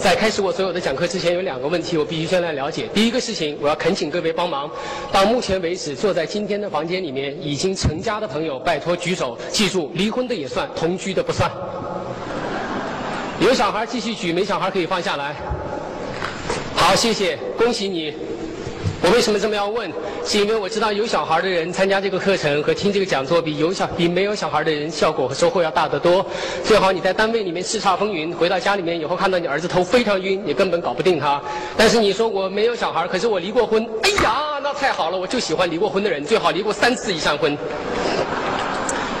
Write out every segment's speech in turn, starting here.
在开始我所有的讲课之前，有两个问题我必须先来了解。第一个事情，我要恳请各位帮忙。到目前为止，坐在今天的房间里面已经成家的朋友，拜托举手。记住，离婚的也算，同居的不算。有小孩继续举，没小孩可以放下来。好，谢谢，恭喜你。我为什么这么要问？是因为我知道有小孩的人参加这个课程和听这个讲座，比有小比没有小孩的人效果和收获要大得多。最好你在单位里面叱咤风云，回到家里面以后看到你儿子头非常晕，你根本搞不定他。但是你说我没有小孩，可是我离过婚，哎呀，那太好了，我就喜欢离过婚的人，最好离过三次以上婚。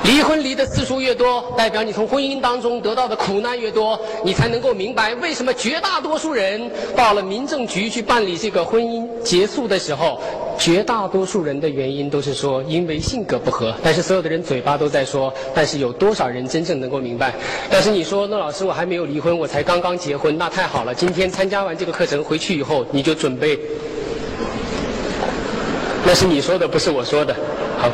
离婚离的次数越多，代表你从婚姻当中得到的苦难越多，你才能够明白为什么绝大多数人到了民政局去办理这个婚姻结束的时候，绝大多数人的原因都是说因为性格不合。但是所有的人嘴巴都在说，但是有多少人真正能够明白？但是你说，那老师我还没有离婚，我才刚刚结婚，那太好了。今天参加完这个课程回去以后，你就准备。那是你说的，不是我说的。好。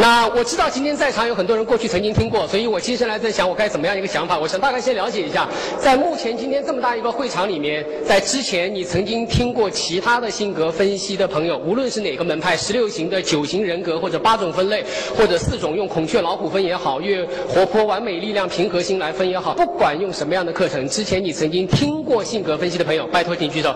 那我知道今天在场有很多人过去曾经听过，所以我接下来在想我该怎么样一个想法。我想大概先了解一下，在目前今天这么大一个会场里面，在之前你曾经听过其他的性格分析的朋友，无论是哪个门派，十六型的九型人格，或者八种分类，或者四种用孔雀老虎分也好，越活泼完美力量平和心来分也好，不管用什么样的课程，之前你曾经听过性格分析的朋友，拜托请举手。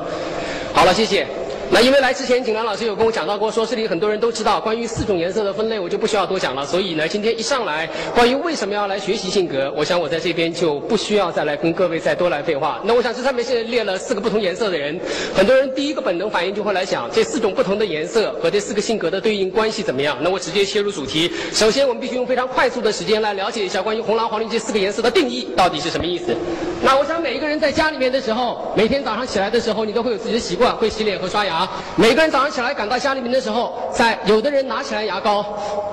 好了，谢谢。那因为来之前，景兰老师有跟我讲到过，说这里很多人都知道关于四种颜色的分类，我就不需要多讲了。所以呢，今天一上来，关于为什么要来学习性格，我想我在这边就不需要再来跟各位再多来废话。那我想这上面是列了四个不同颜色的人，很多人第一个本能反应就会来想，这四种不同的颜色和这四个性格的对应关系怎么样？那我直接切入主题。首先，我们必须用非常快速的时间来了解一下关于红蓝黄绿这四个颜色的定义到底是什么意思。那我想每一个人在家里面的时候，每天早上起来的时候，你都会有自己的习惯，会洗脸和刷牙。每个人早上起来赶到家里面的时候，在有的人拿起来牙膏，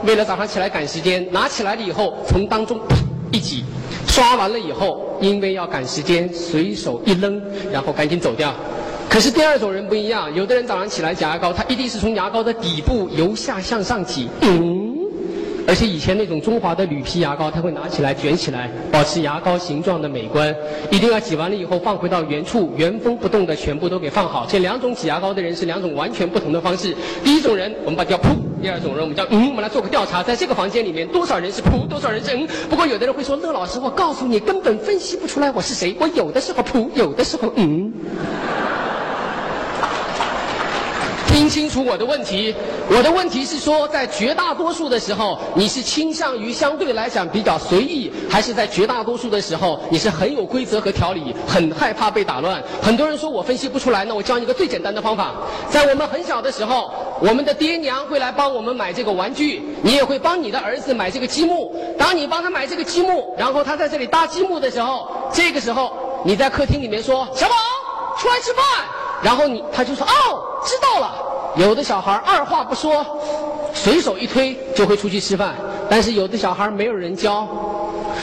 为了早上起来赶时间，拿起来了以后从当中一挤，刷完了以后，因为要赶时间，随手一扔，然后赶紧走掉。可是第二种人不一样，有的人早上起来挤牙膏，他一定是从牙膏的底部由下向上挤，嗯。而且以前那种中华的铝皮牙膏，它会拿起来卷起来，保持牙膏形状的美观。一定要挤完了以后放回到原处，原封不动的全部都给放好。这两种挤牙膏的人是两种完全不同的方式。第一种人我们把叫噗，第二种人我们叫嗯。我们来做个调查，在这个房间里面多少人是噗，多少人是嗯？不过有的人会说，乐老师，我告诉你，根本分析不出来我是谁。我有的时候噗，有的时候嗯。听清楚我的问题，我的问题是说，在绝大多数的时候，你是倾向于相对来讲比较随意，还是在绝大多数的时候，你是很有规则和条理，很害怕被打乱？很多人说我分析不出来，那我教你一个最简单的方法。在我们很小的时候，我们的爹娘会来帮我们买这个玩具，你也会帮你的儿子买这个积木。当你帮他买这个积木，然后他在这里搭积木的时候，这个时候你在客厅里面说：“小宝，出来吃饭。”然后你他就说哦，知道了。有的小孩二话不说，随手一推就会出去吃饭。但是有的小孩没有人教，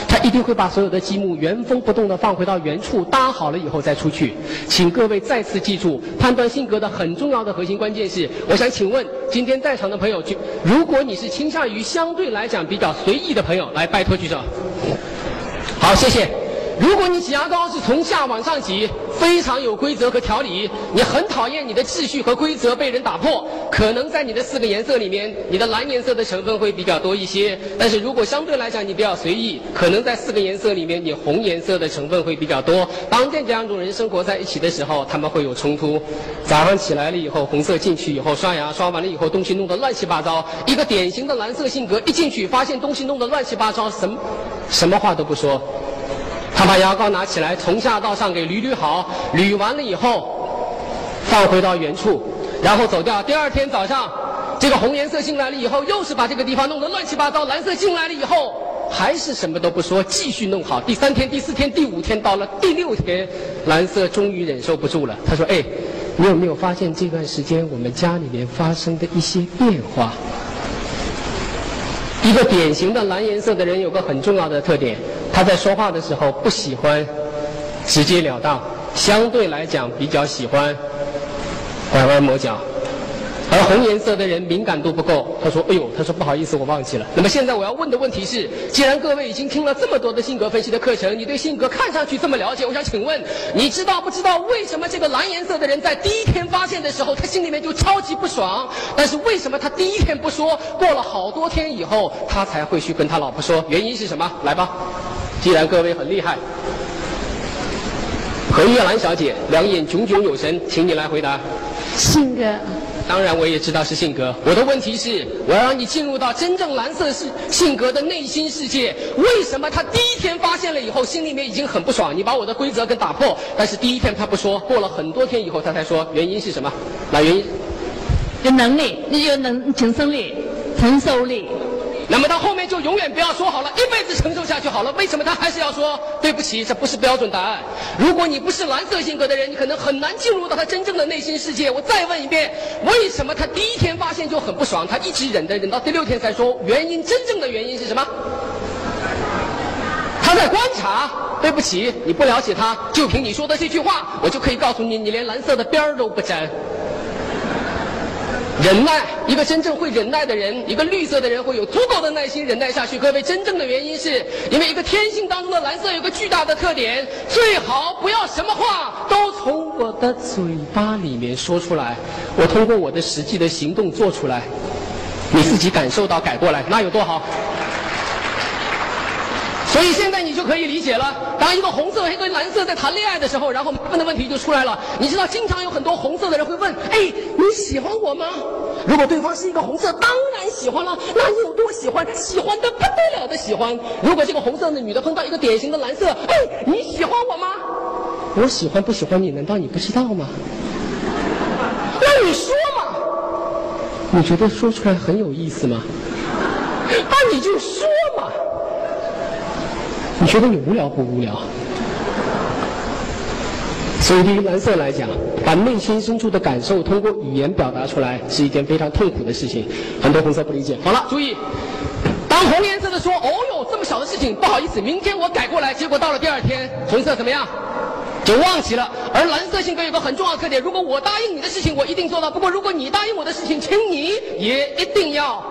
他一定会把所有的积木原封不动的放回到原处，搭好了以后再出去。请各位再次记住，判断性格的很重要的核心关键是，我想请问今天在场的朋友，就如果你是倾向于相对来讲比较随意的朋友，来拜托举手。好，谢谢。如果你挤牙膏是从下往上挤，非常有规则和条理，你很讨厌你的秩序和规则被人打破，可能在你的四个颜色里面，你的蓝颜色的成分会比较多一些。但是如果相对来讲你比较随意，可能在四个颜色里面，你红颜色的成分会比较多。当这两种人生活在一起的时候，他们会有冲突。早上起来了以后，红色进去以后刷牙，刷完了以后东西弄得乱七八糟。一个典型的蓝色性格一进去，发现东西弄得乱七八糟，什么什么话都不说。他把牙膏拿起来，从下到上给捋捋好，捋完了以后，放回到原处，然后走掉。第二天早上，这个红颜色进来了以后，又是把这个地方弄得乱七八糟。蓝色进来了以后，还是什么都不说，继续弄好。第三天、第四天、第五天，到了第六天，蓝色终于忍受不住了。他说：“哎，你有没有发现这段时间我们家里面发生的一些变化？”一个典型的蓝颜色的人有个很重要的特点。他在说话的时候不喜欢直截了当，相对来讲比较喜欢拐弯抹角。而红颜色的人敏感度不够。他说：“哎呦，他说不好意思，我忘记了。”那么现在我要问的问题是：既然各位已经听了这么多的性格分析的课程，你对性格看上去这么了解，我想请问，你知道不知道为什么这个蓝颜色的人在第一天发现的时候，他心里面就超级不爽？但是为什么他第一天不说，过了好多天以后，他才会去跟他老婆说？原因是什么？来吧，既然各位很厉害，何月兰小姐两眼炯炯有神，请你来回答。性格。当然，我也知道是性格。我的问题是，我要让你进入到真正蓝色是性格的内心世界。为什么他第一天发现了以后，心里面已经很不爽？你把我的规则给打破，但是第一天他不说，过了很多天以后他才说，原因是什么？那原因？有能力，你有能承受力、承受力。那么到后面就永远不要说好了，一辈子承受好了。为什么他还是要说对不起？这不是标准答案。如果你不是蓝色性格的人，你可能很难进入到他真正的内心世界。我再问一遍，为什么他第一天发现就很不爽？他一直忍着，忍到第六天才说原因。真正的原因是什么？他在观察。对不起，你不了解他，就凭你说的这句话，我就可以告诉你，你连蓝色的边儿都不沾。忍耐，一个真正会忍耐的人，一个绿色的人会有足够的耐心忍耐下去。各位，真正的原因是因为一个天性当中的蓝色有个巨大的特点，最好不要什么话都从我的嘴巴里面说出来，我通过我的实际的行动做出来，你自己感受到改过来，那有多好？所以现在你就可以理解了，当一个红色和一个蓝色在谈恋爱的时候，然后麻烦的问题就出来了。你知道，经常有很多红色的人会问：“哎，你喜欢我吗？”如果对方是一个红色，当然喜欢了。那你有多喜欢？喜欢的不得了的喜欢。如果这个红色的女的碰到一个典型的蓝色，哎，你喜欢我吗？我喜欢不喜欢你？难道你不知道吗？那你说嘛？你觉得说出来很有意思吗？那你就说嘛。你觉得你无聊不无聊？所以对于蓝色来讲，把内心深处的感受通过语言表达出来是一件非常痛苦的事情。很多红色不理解。好了，注意，当红颜色的说：“哦哟，这么小的事情，不好意思，明天我改过来。”结果到了第二天，红色怎么样？就忘记了。而蓝色性格有个很重要的特点：如果我答应你的事情，我一定做到；不过如果你答应我的事情，请你也一定要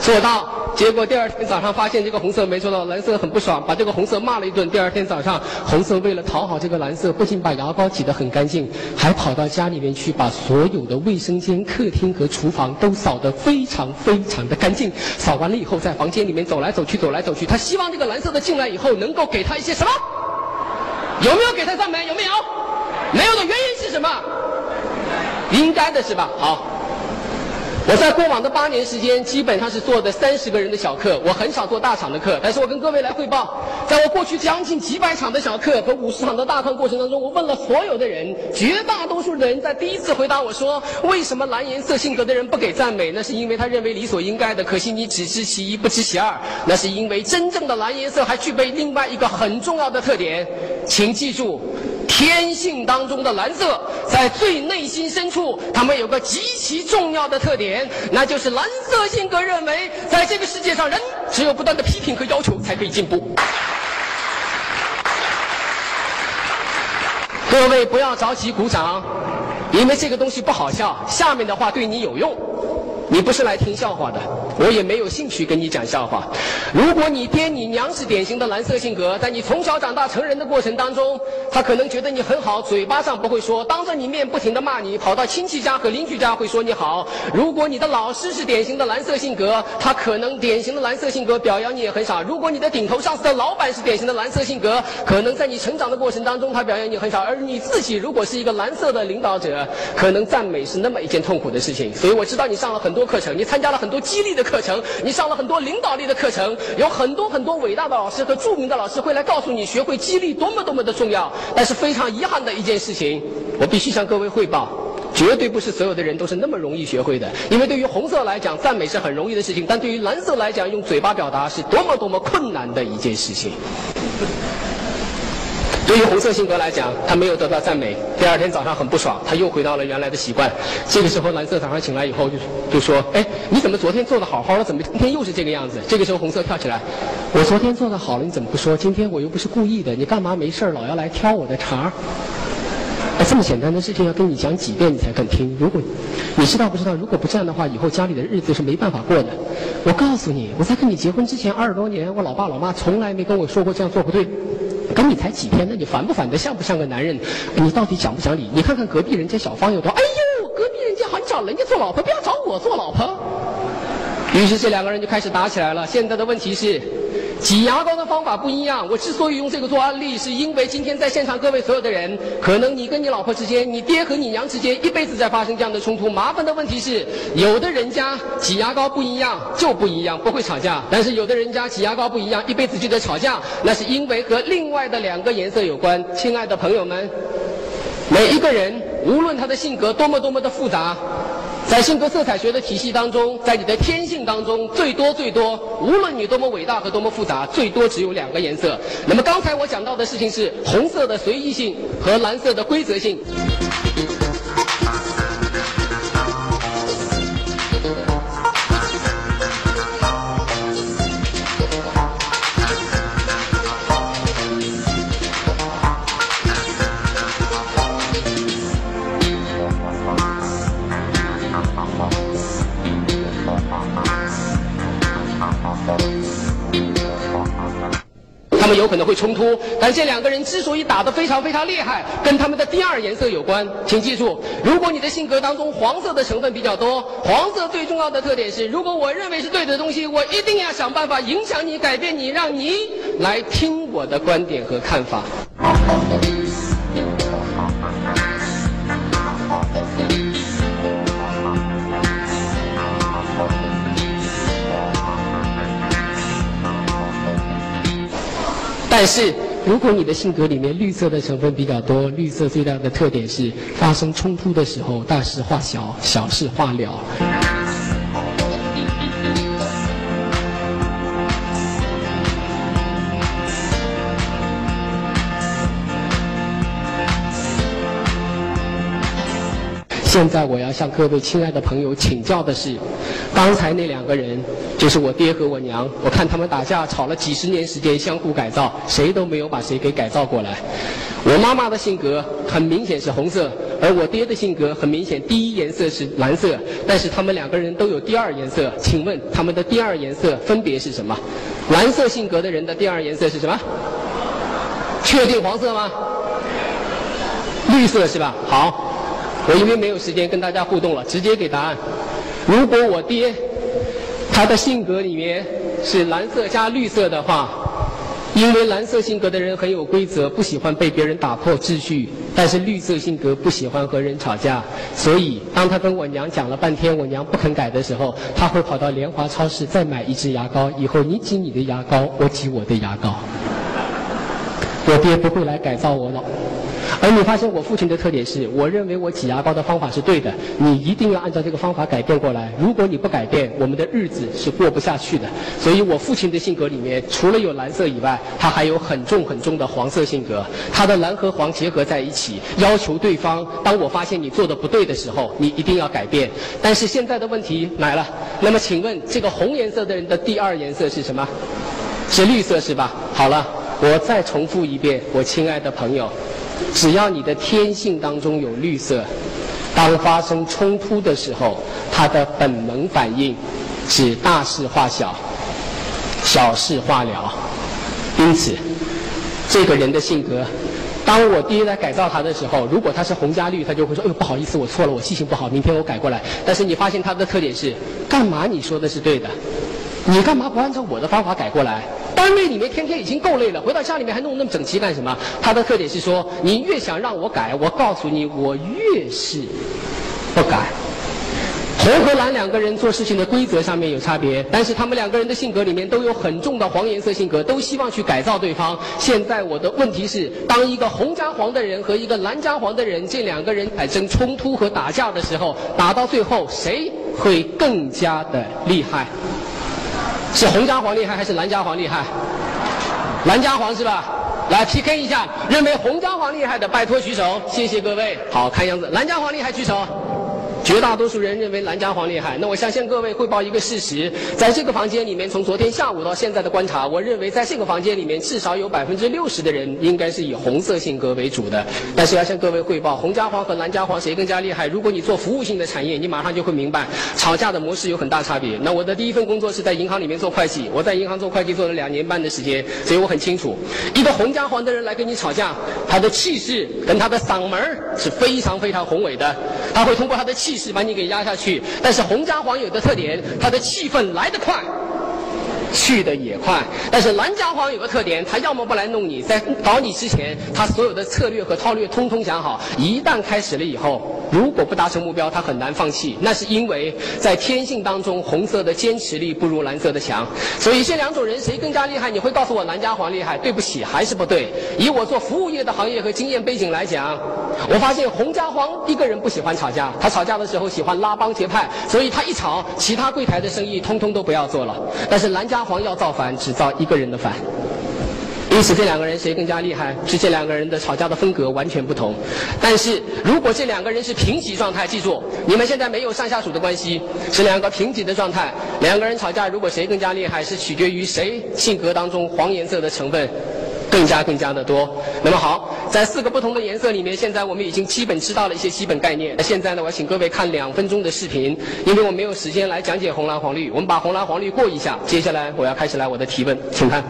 做到。结果第二天早上发现这个红色没做到，蓝色很不爽，把这个红色骂了一顿。第二天早上，红色为了讨好这个蓝色，不仅把牙膏挤得很干净，还跑到家里面去把所有的卫生间、客厅和厨房都扫得非常非常的干净。扫完了以后，在房间里面走来走去，走来走去。他希望这个蓝色的进来以后能够给他一些什么？有没有给他赞美？有没有？没有的原因是什么？应该的是吧？好。我在过往的八年时间，基本上是做的三十个人的小课，我很少做大场的课。但是我跟各位来汇报，在我过去将近几百场的小课和五十场的大课过程当中，我问了所有的人，绝大多数的人在第一次回答我说：“为什么蓝颜色性格的人不给赞美？那是因为他认为理所应该的。可惜你只知其一，不知其二。那是因为真正的蓝颜色还具备另外一个很重要的特点，请记住。”天性当中的蓝色，在最内心深处，他们有个极其重要的特点，那就是蓝色性格认为，在这个世界上，人只有不断的批评和要求，才可以进步。各位不要着急鼓掌，因为这个东西不好笑，下面的话对你有用。你不是来听笑话的，我也没有兴趣跟你讲笑话。如果你爹你娘是典型的蓝色性格，在你从小长大成人的过程当中，他可能觉得你很好，嘴巴上不会说，当着你面不停的骂你，跑到亲戚家和邻居家会说你好。如果你的老师是典型的蓝色性格，他可能典型的蓝色性格表扬你也很少。如果你的顶头上司的老板是典型的蓝色性格，可能在你成长的过程当中他表扬你很少。而你自己如果是一个蓝色的领导者，可能赞美是那么一件痛苦的事情。所以我知道你上了很。多课程，你参加了很多激励的课程，你上了很多领导力的课程，有很多很多伟大的老师和著名的老师会来告诉你，学会激励多么多么的重要。但是非常遗憾的一件事情，我必须向各位汇报，绝对不是所有的人都是那么容易学会的。因为对于红色来讲，赞美是很容易的事情，但对于蓝色来讲，用嘴巴表达是多么多么困难的一件事情。对于红色性格来讲，他没有得到赞美，第二天早上很不爽，他又回到了原来的习惯。这个时候，蓝色早上醒来以后就就说：“哎，你怎么昨天做的好好的，怎么今天又是这个样子？”这个时候，红色跳起来：“我昨天做的好了，你怎么不说？今天我又不是故意的，你干嘛没事老要来挑我的茬？”哎这么简单的事情要跟你讲几遍你才肯听？如果你知道不知道？如果不这样的话，以后家里的日子是没办法过的。我告诉你，我在跟你结婚之前二十多年，我老爸老妈从来没跟我说过这样做不对。跟你才几天，那你烦不烦的？像不像个男人？你到底讲不讲理？你看看隔壁人家小芳有多，哎呦，隔壁人家好，你找人家做老婆，不要找我做老婆。于是这两个人就开始打起来了。现在的问题是。挤牙膏的方法不一样。我之所以用这个做案例，是因为今天在现场各位所有的人，可能你跟你老婆之间，你爹和你娘之间，一辈子在发生这样的冲突。麻烦的问题是，有的人家挤牙膏不一样就不一样，不会吵架；但是有的人家挤牙膏不一样，一辈子就得吵架。那是因为和另外的两个颜色有关。亲爱的朋友们，每一个人，无论他的性格多么多么的复杂。在性格色彩学的体系当中，在你的天性当中，最多最多，无论你多么伟大和多么复杂，最多只有两个颜色。那么刚才我讲到的事情是红色的随意性和蓝色的规则性。有可能会冲突，但这两个人之所以打得非常非常厉害，跟他们的第二颜色有关。请记住，如果你的性格当中黄色的成分比较多，黄色最重要的特点是，如果我认为是对的东西，我一定要想办法影响你、改变你，让你来听我的观点和看法。但是，如果你的性格里面绿色的成分比较多，绿色最大的特点是发生冲突的时候，大事化小，小事化了。现在我要向各位亲爱的朋友请教的是，刚才那两个人就是我爹和我娘，我看他们打架吵了几十年时间，相互改造，谁都没有把谁给改造过来。我妈妈的性格很明显是红色，而我爹的性格很明显第一颜色是蓝色，但是他们两个人都有第二颜色，请问他们的第二颜色分别是什么？蓝色性格的人的第二颜色是什么？确定黄色吗？绿色是吧？好。我因为没有时间跟大家互动了，直接给答案。如果我爹他的性格里面是蓝色加绿色的话，因为蓝色性格的人很有规则，不喜欢被别人打破秩序；但是绿色性格不喜欢和人吵架，所以当他跟我娘讲了半天，我娘不肯改的时候，他会跑到联华超市再买一支牙膏。以后你挤你的牙膏，我挤我的牙膏。我爹不会来改造我了。而你发现我父亲的特点是，我认为我挤牙膏的方法是对的，你一定要按照这个方法改变过来。如果你不改变，我们的日子是过不下去的。所以我父亲的性格里面，除了有蓝色以外，他还有很重很重的黄色性格。他的蓝和黄结合在一起，要求对方，当我发现你做的不对的时候，你一定要改变。但是现在的问题来了，那么请问这个红颜色的人的第二颜色是什么？是绿色是吧？好了，我再重复一遍，我亲爱的朋友。只要你的天性当中有绿色，当发生冲突的时候，他的本能反应是大事化小，小事化了。因此，这个人的性格，当我爹来改造他的时候，如果他是红加绿，他就会说：“哎呦，不好意思，我错了，我记性不好，明天我改过来。”但是你发现他的特点是，干嘛你说的是对的？你干嘛不按照我的方法改过来？单位里面天天已经够累了，回到家里面还弄那么整齐干什么？他的特点是说，你越想让我改，我告诉你，我越是不改。红和蓝两个人做事情的规则上面有差别，但是他们两个人的性格里面都有很重的黄颜色性格，都希望去改造对方。现在我的问题是，当一个红加黄的人和一个蓝加黄的人，这两个人产生冲突和打架的时候，打到最后谁会更加的厉害？是红家黄厉害还是蓝家黄厉害？蓝家黄是吧？来 PK 一下，认为红家黄厉害的拜托举手，谢谢各位。好看样子，蓝家黄厉害举手，绝大多数人认为蓝家黄厉害。那我想向各位汇报一个事实，在这个房间里面，从昨天下午到现在的观察，我认为在这个房间里面至少有百分之六十的人应该是以红色性格为主的。但是要向各位汇报，红家黄和蓝家黄谁更加厉害？如果你做服务性的产业，你马上就会明白，吵架的模式有很大差别。那我的第一份工作是在银行里面做会计，我在银行做会计做了两年半的时间，所以我很清楚，一个红家黄的人来跟你吵架，他的气势跟他的嗓门是非常非常宏伟的，他会通过他的气势把你给压下去。但是红家黄有个特点，他的气氛来得快。去的也快，但是蓝家黄有个特点，他要么不来弄你，在搞你之前，他所有的策略和套略通通想好。一旦开始了以后，如果不达成目标，他很难放弃。那是因为在天性当中，红色的坚持力不如蓝色的强。所以这两种人谁更加厉害？你会告诉我蓝家黄厉害？对不起，还是不对。以我做服务业的行业和经验背景来讲，我发现红家黄一个人不喜欢吵架，他吵架的时候喜欢拉帮结派，所以他一吵，其他柜台的生意通通都不要做了。但是蓝家。黄要造反，只造一个人的反。因此，这两个人谁更加厉害？是这两个人的吵架的风格完全不同。但是如果这两个人是平级状态，记住，你们现在没有上下属的关系，是两个平级的状态。两个人吵架，如果谁更加厉害，是取决于谁性格当中黄颜色的成分。更加更加的多。那么好，在四个不同的颜色里面，现在我们已经基本知道了一些基本概念。那现在呢，我要请各位看两分钟的视频，因为我没有时间来讲解红蓝黄绿，我们把红蓝黄绿过一下。接下来我要开始来我的提问，请看。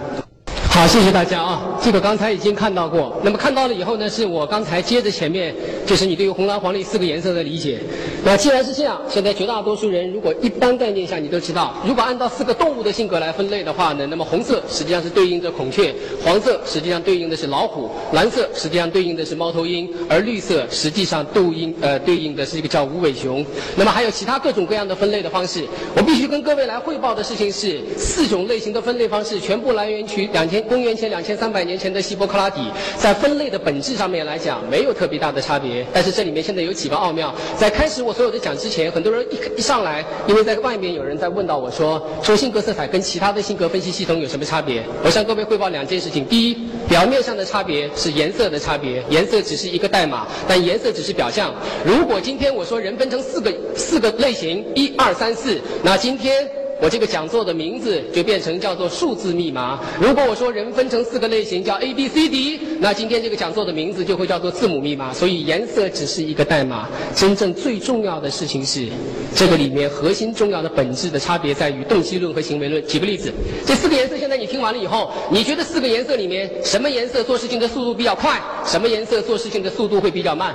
好，谢谢大家啊！这个刚才已经看到过。那么看到了以后呢，是我刚才接着前面，就是你对于红蓝黄绿四个颜色的理解。那既然是这样，现在绝大多数人如果一般概念下你都知道，如果按照四个动物的性格来分类的话呢，那么红色实际上是对应着孔雀，黄色实际上对应的是老虎，蓝色实际上对应的是猫头鹰，而绿色实际上对应呃对应的是一个叫无尾熊。那么还有其他各种各样的分类的方式。我必须跟各位来汇报的事情是，四种类型的分类方式全部来源于两千。公元前两千三百年前的希波克拉底，在分类的本质上面来讲，没有特别大的差别。但是这里面现在有几个奥妙。在开始我所以我在讲之前，很多人一一上来，因为在外面有人在问到我说，说性格色彩跟其他的性格分析系统有什么差别？我向各位汇报两件事情。第一，表面上的差别是颜色的差别，颜色只是一个代码，但颜色只是表象。如果今天我说人分成四个四个类型，一二三四，那今天。我这个讲座的名字就变成叫做数字密码。如果我说人分成四个类型叫 A B C D，那今天这个讲座的名字就会叫做字母密码。所以颜色只是一个代码，真正最重要的事情是，这个里面核心重要的本质的差别在于动机论和行为论。举个例子，这四个颜色现在你听完了以后，你觉得四个颜色里面什么颜色做事情的速度比较快？什么颜色做事情的速度会比较慢？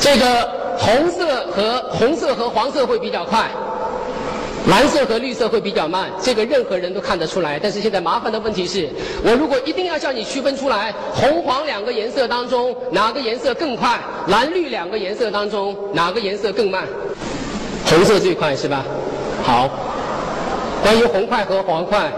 这个。红色和红色和黄色会比较快，蓝色和绿色会比较慢，这个任何人都看得出来。但是现在麻烦的问题是，我如果一定要叫你区分出来，红黄两个颜色当中哪个颜色更快，蓝绿两个颜色当中哪个颜色更慢？红色最快是吧？好，关于红快和黄快。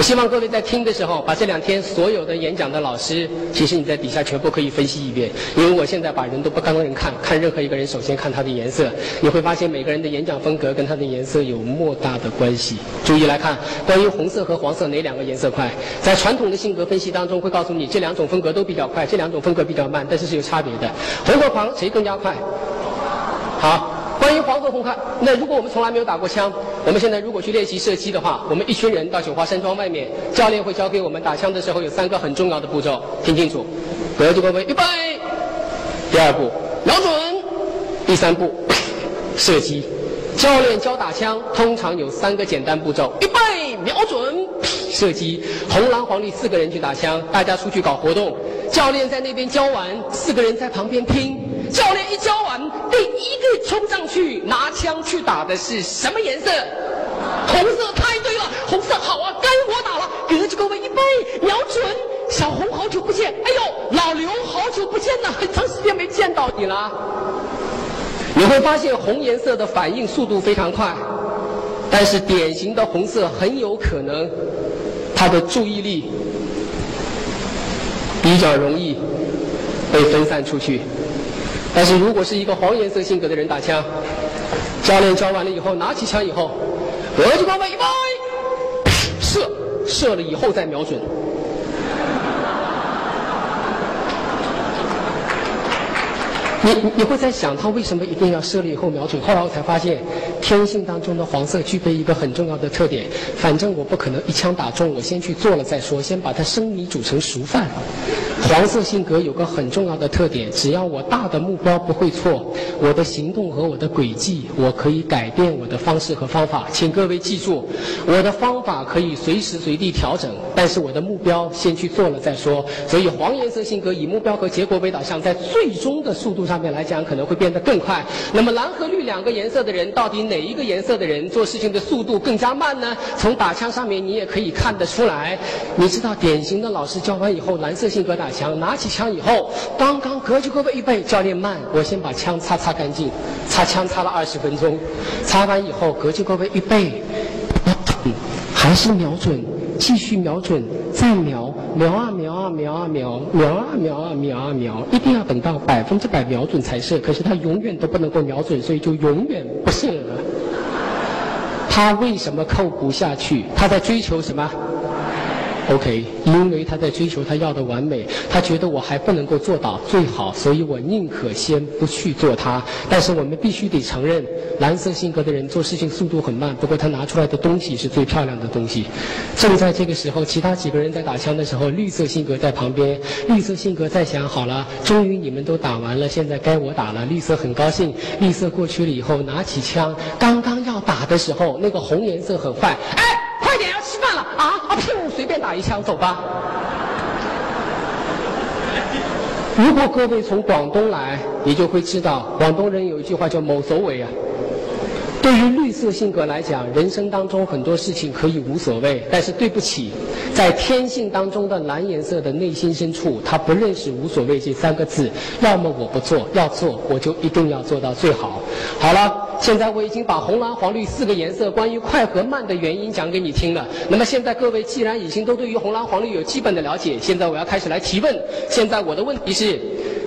我希望各位在听的时候，把这两天所有的演讲的老师，其实你在底下全部可以分析一遍。因为我现在把人都不当人看，看任何一个人，首先看他的颜色，你会发现每个人的演讲风格跟他的颜色有莫大的关系。注意来看，关于红色和黄色哪两个颜色快？在传统的性格分析当中，会告诉你这两种风格都比较快，这两种风格比较慢，但是是有差别的。红和黄谁更加快？好。关于黄河红快，那如果我们从来没有打过枪，我们现在如果去练习射击的话，我们一群人到九华山庄外面，教练会教给我们打枪的时候有三个很重要的步骤，听清楚。格子各位，预备。第二步，瞄准。第三步，射击。教练教打枪通常有三个简单步骤：预备，瞄准，射击。红蓝黄绿四个人去打枪，大家出去搞活动，教练在那边教完，四个人在旁边听。教练一教完，第一个冲上去拿枪去打的是什么颜色？红色，太对了，红色好啊，该我打了。格子各位，预备，瞄准。小红，好久不见。哎呦，老刘，好久不见呐，很长时间没见到你了。你会发现红颜色的反应速度非常快，但是典型的红色很有可能，他的注意力比较容易被分散出去。但是如果是一个黄颜色性格的人打枪，教练教完了以后，拿起枪以后，格子各位预备，射，射了以后再瞄准。你你会在想，他为什么一定要射了以后瞄准？后来我才发现，天性当中的黄色具备一个很重要的特点。反正我不可能一枪打中，我先去做了再说，先把它生米煮成熟饭。黄色性格有个很重要的特点，只要我大的目标不会错，我的行动和我的轨迹，我可以改变我的方式和方法。请各位记住，我的方法可以随时随地调整，但是我的目标先去做了再说。所以黄颜色性格以目标和结果为导向，在最终的速度上面来讲，可能会变得更快。那么蓝和绿两个颜色的人，到底哪一个颜色的人做事情的速度更加慢呢？从打枪上面你也可以看得出来。你知道典型的老师教完以后，蓝色性格打枪，拿起枪以后，刚刚格局各位预备，教练慢，我先把枪擦擦干净，擦枪擦了二十分钟，擦完以后格局各位预备，还是瞄准。继续瞄准，再瞄，瞄啊瞄啊瞄啊瞄，瞄啊瞄啊瞄啊瞄，一定要等到百分之百瞄准才射。可是他永远都不能够瞄准，所以就永远不射。他为什么扣不下去？他在追求什么？OK，因为他在追求他要的完美，他觉得我还不能够做到最好，所以我宁可先不去做它。但是我们必须得承认，蓝色性格的人做事情速度很慢，不过他拿出来的东西是最漂亮的东西。正在这个时候，其他几个人在打枪的时候，绿色性格在旁边，绿色性格在想：好了，终于你们都打完了，现在该我打了。绿色很高兴，绿色过去了以后，拿起枪，刚刚要打的时候，那个红颜色很坏，打一枪，走吧。如果各位从广东来，你就会知道，广东人有一句话叫“某所谓”啊。对于绿色性格来讲，人生当中很多事情可以无所谓，但是对不起，在天性当中的蓝颜色的内心深处，他不认识“无所谓”这三个字。要么我不做，要做我就一定要做到最好。好了，现在我已经把红、蓝、黄、绿四个颜色关于快和慢的原因讲给你听了。那么现在各位既然已经都对于红、蓝、黄、绿有基本的了解，现在我要开始来提问。现在我的问题是。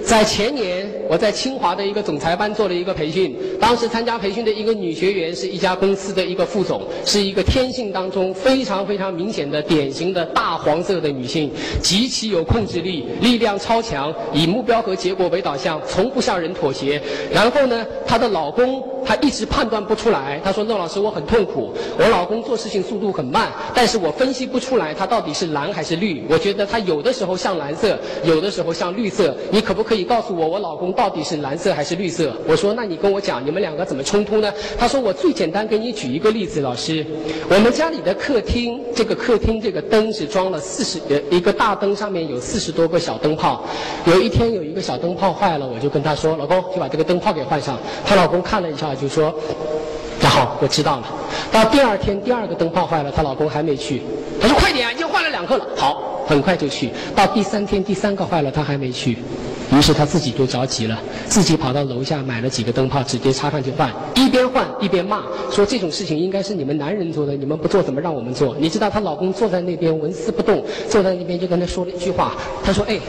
在前年，我在清华的一个总裁班做了一个培训。当时参加培训的一个女学员是一家公司的一个副总，是一个天性当中非常非常明显的典型的大黄色的女性，极其有控制力，力量超强，以目标和结果为导向，从不向人妥协。然后呢，她的老公她一直判断不出来。她说：“陆老师，我很痛苦，我老公做事情速度很慢，但是我分析不出来他到底是蓝还是绿。我觉得他有的时候像蓝色，有的时候像绿色。你可不可？”可以告诉我，我老公到底是蓝色还是绿色？我说，那你跟我讲，你们两个怎么冲突呢？他说，我最简单给你举一个例子，老师，我们家里的客厅，这个客厅这个灯是装了四十呃一个大灯，上面有四十多个小灯泡。有一天有一个小灯泡坏了，我就跟他说，老公，就把这个灯泡给换上。她老公看了一下，就说，那好，我知道了。到第二天，第二个灯泡坏了，她老公还没去。他说，快点，已经换了两个了。好，很快就去到第三天，第三个坏了，他还没去。于是他自己就着急了，自己跑到楼下买了几个灯泡，直接插上去换。一边换一边骂，说这种事情应该是你们男人做的，你们不做怎么让我们做？你知道她老公坐在那边纹丝不动，坐在那边就跟她说了一句话，他说：“哎，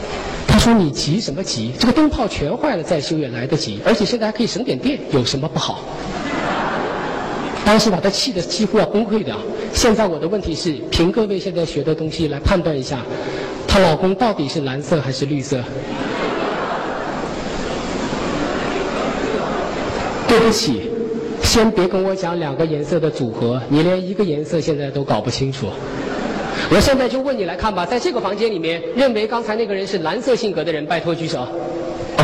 他说你急什么急？这个灯泡全坏了再修也来得及，而且现在还可以省点电，有什么不好？”当时把她气得几乎要崩溃掉。现在我的问题是，凭各位现在学的东西来判断一下，她老公到底是蓝色还是绿色？对不起，先别跟我讲两个颜色的组合，你连一个颜色现在都搞不清楚。我现在就问你来看吧，在这个房间里面，认为刚才那个人是蓝色性格的人，拜托举手。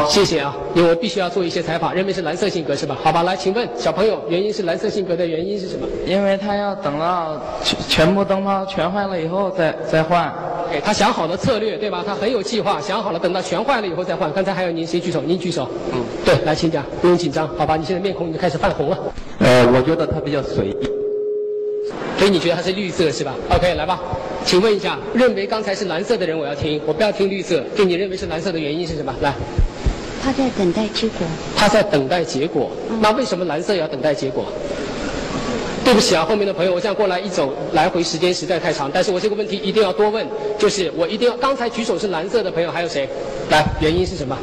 谢谢啊，因为我必须要做一些采访，认为是蓝色性格是吧？好吧，来，请问小朋友，原因是蓝色性格的原因是什么？因为他要等到全全部灯泡全坏了以后再再换。给他想好了策略，对吧？他很有计划，想好了，等到全坏了以后再换。刚才还有您谁举手？您举手。嗯，对，来，请讲，不用紧张，好吧？你现在面孔已经开始泛红了。呃，我觉得他比较随意，所以你觉得他是绿色是吧？OK，来吧，请问一下，认为刚才是蓝色的人，我要听，我不要听绿色。就你认为是蓝色的原因是什么？来。他在等待结果。他在等待结果。那为什么蓝色要等待结果？对不起啊，后面的朋友，我这样过来一走，来回时间实在太长。但是我这个问题一定要多问，就是我一定要刚才举手是蓝色的朋友还有谁？来，原因是什么？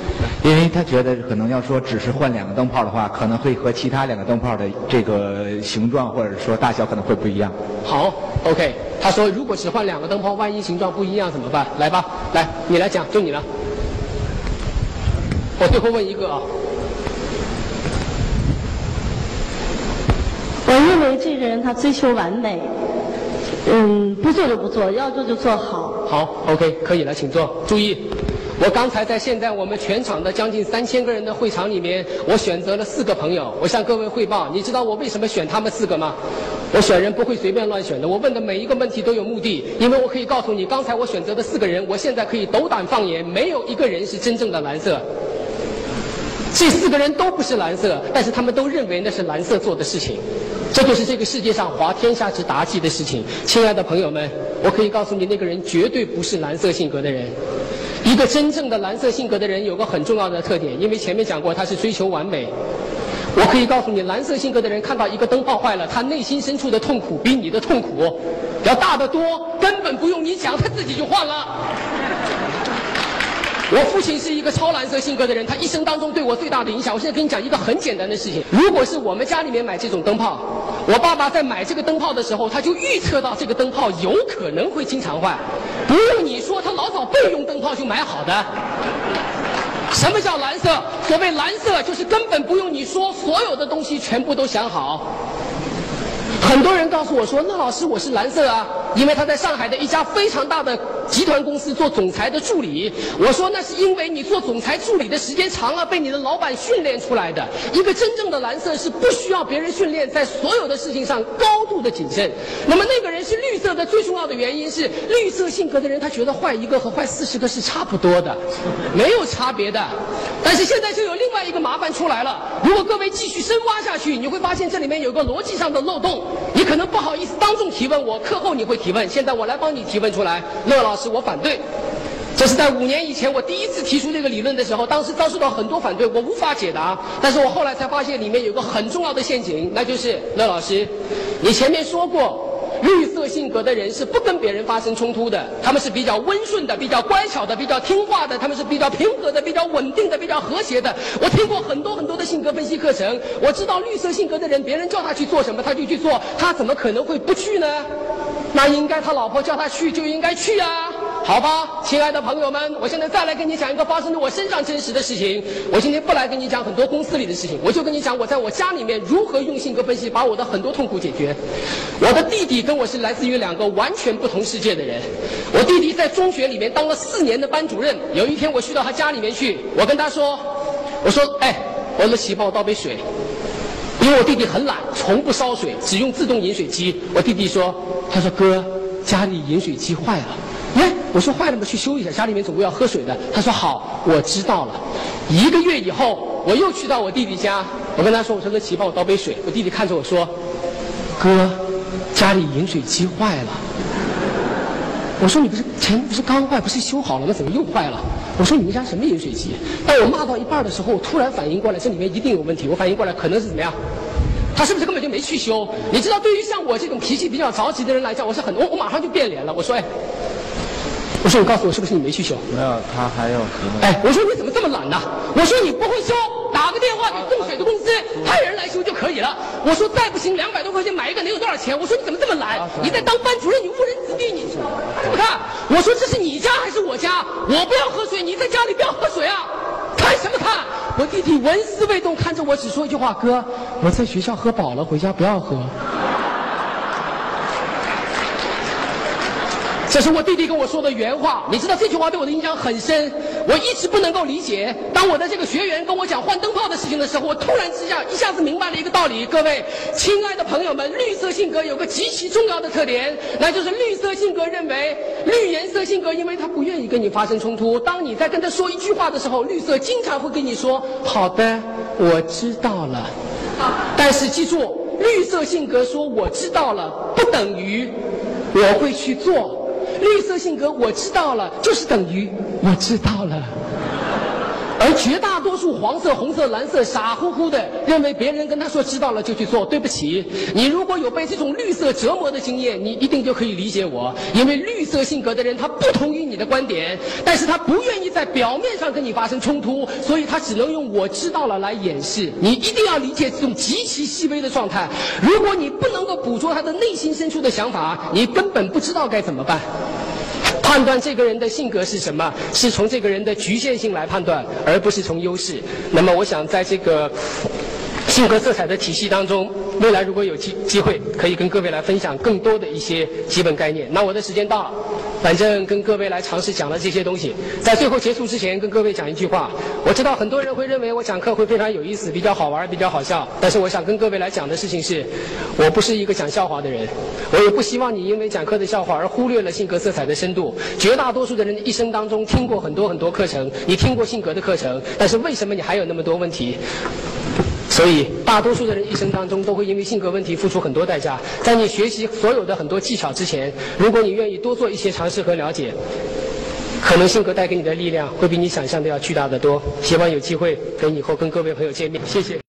因为他觉得可能要说只是换两个灯泡的话，可能会和其他两个灯泡的这个形状或者说大小可能会不一样。好，OK。他说如果只换两个灯泡，万一形状不一样怎么办？来吧，来，你来讲，就你了。我最后问一个啊，我认为这个人他追求完美，嗯，不做就不做，要做就做好。好，OK，可以了，请坐。注意，我刚才在现在我们全场的将近三千个人的会场里面，我选择了四个朋友，我向各位汇报。你知道我为什么选他们四个吗？我选人不会随便乱选的，我问的每一个问题都有目的，因为我可以告诉你，刚才我选择的四个人，我现在可以斗胆放言，没有一个人是真正的蓝色。这四个人都不是蓝色，但是他们都认为那是蓝色做的事情，这就是这个世界上滑天下之妲己的事情。亲爱的朋友们，我可以告诉你，那个人绝对不是蓝色性格的人。一个真正的蓝色性格的人有个很重要的特点，因为前面讲过，他是追求完美。我可以告诉你，蓝色性格的人看到一个灯泡坏了，他内心深处的痛苦比你的痛苦要大得多，根本不用你讲，他自己就换了。我父亲是一个超蓝色性格的人，他一生当中对我最大的影响。我现在跟你讲一个很简单的事情：如果是我们家里面买这种灯泡，我爸爸在买这个灯泡的时候，他就预测到这个灯泡有可能会经常坏，不用你说，他老早备用灯泡就买好的。什么叫蓝色？所谓蓝色，就是根本不用你说，所有的东西全部都想好。很多人告诉我说：“那老师，我是蓝色啊，因为他在上海的一家非常大的集团公司做总裁的助理。”我说：“那是因为你做总裁助理的时间长了，被你的老板训练出来的。一个真正的蓝色是不需要别人训练，在所有的事情上高度的谨慎。那么那个人是绿色的，最重要的原因是绿色性格的人，他觉得坏一个和坏四十个是差不多的，没有差别的。但是现在就有另外一个麻烦出来了。如果各位继续深挖下去，你会发现这里面有个逻辑上的漏洞。你可能不好意思当众提问，我课后你会提问。现在我来帮你提问出来。乐老，是我反对。这是在五年以前我第一次提出这个理论的时候，当时遭受到很多反对，我无法解答。但是我后来才发现里面有个很重要的陷阱，那就是乐老师，你前面说过。绿色性格的人是不跟别人发生冲突的，他们是比较温顺的、比较乖巧的、比较听话的，他们是比较平和的、比较稳定的、比较和谐的。我听过很多很多的性格分析课程，我知道绿色性格的人，别人叫他去做什么他就去做，他怎么可能会不去呢？那应该他老婆叫他去就应该去啊。好吧，亲爱的朋友们，我现在再来跟你讲一个发生在我身上真实的事情。我今天不来跟你讲很多公司里的事情，我就跟你讲我在我家里面如何用性格分析把我的很多痛苦解决。我的弟弟跟我是来自于两个完全不同世界的人。我弟弟在中学里面当了四年的班主任。有一天我去到他家里面去，我跟他说：“我说，哎，我们媳妇我倒杯水。”因为我弟弟很懒，从不烧水，只用自动饮水机。我弟弟说：“他说哥，家里饮水机坏了。”耶，我说坏了吗？去修一下，家里面总归要喝水的。他说好，我知道了。一个月以后，我又去到我弟弟家，我跟他说：“我说哥，起，帮我倒杯水。”我弟弟看着我说：“哥，家里饮水机坏了。”我说：“你不是前不是刚坏，不是修好了吗？怎么又坏了？”我说：“你们家什么饮水机？”当我骂到一半的时候，我突然反应过来，这里面一定有问题。我反应过来，可能是怎么样？他是不是根本就没去修？你知道，对于像我这种脾气比较着急的人来讲，我是很我我马上就变脸了。我说：“哎。”我说你告诉我是不是你没去修？没有，他还有。哎，我说你怎么这么懒呢？我说你不会修，打个电话给供水的公司，派人来修就可以了。我说再不行，两百多块钱买一个能有多少钱？我说你怎么这么懒？你在当班主任，你误人子弟，你怎么看？我说这是你家还是我家？我不要喝水，你在家里不要喝水啊！看什么看？我弟弟纹丝未动，看着我只说一句话：哥，我在学校喝饱了，回家不要喝。这是我弟弟跟我说的原话，你知道这句话对我的影响很深。我一直不能够理解，当我的这个学员跟我讲换灯泡的事情的时候，我突然之下一下子明白了一个道理。各位亲爱的朋友们，绿色性格有个极其重要的特点，那就是绿色性格认为绿颜色性格，因为他不愿意跟你发生冲突。当你在跟他说一句话的时候，绿色经常会跟你说：“好的，我知道了。”但是记住，绿色性格说我知道了，不等于我会去做。绿色性格我知道了，就是等于我知道了。而绝大多数黄色、红色、蓝色傻乎乎的认为别人跟他说知道了就去做。对不起，你如果有被这种绿色折磨的经验，你一定就可以理解我。因为绿色性格的人他不同意你的观点，但是他不愿意在表面上跟你发生冲突，所以他只能用我知道了来掩饰。你一定要理解这种极其细微的状态。如果你不能够捕捉他的内心深处的想法，你根本不知道该怎么办。判断这个人的性格是什么，是从这个人的局限性来判断，而不是从优势。那么，我想在这个性格色彩的体系当中，未来如果有机机会，可以跟各位来分享更多的一些基本概念。那我的时间到了，反正跟各位来尝试讲了这些东西，在最后结束之前，跟各位讲一句话。我知道很多人会认为我讲课会非常有意思，比较好玩，比较好笑。但是我想跟各位来讲的事情是，我不是一个讲笑话的人，我也不希望你因为讲课的笑话而忽略了性格色彩的深度。绝大多数的人一生当中听过很多很多课程，你听过性格的课程，但是为什么你还有那么多问题？所以，大多数的人一生当中都会因为性格问题付出很多代价。在你学习所有的很多技巧之前，如果你愿意多做一些尝试和了解，可能性格带给你的力量会比你想象的要巨大的多。希望有机会跟以后跟各位朋友见面，谢谢。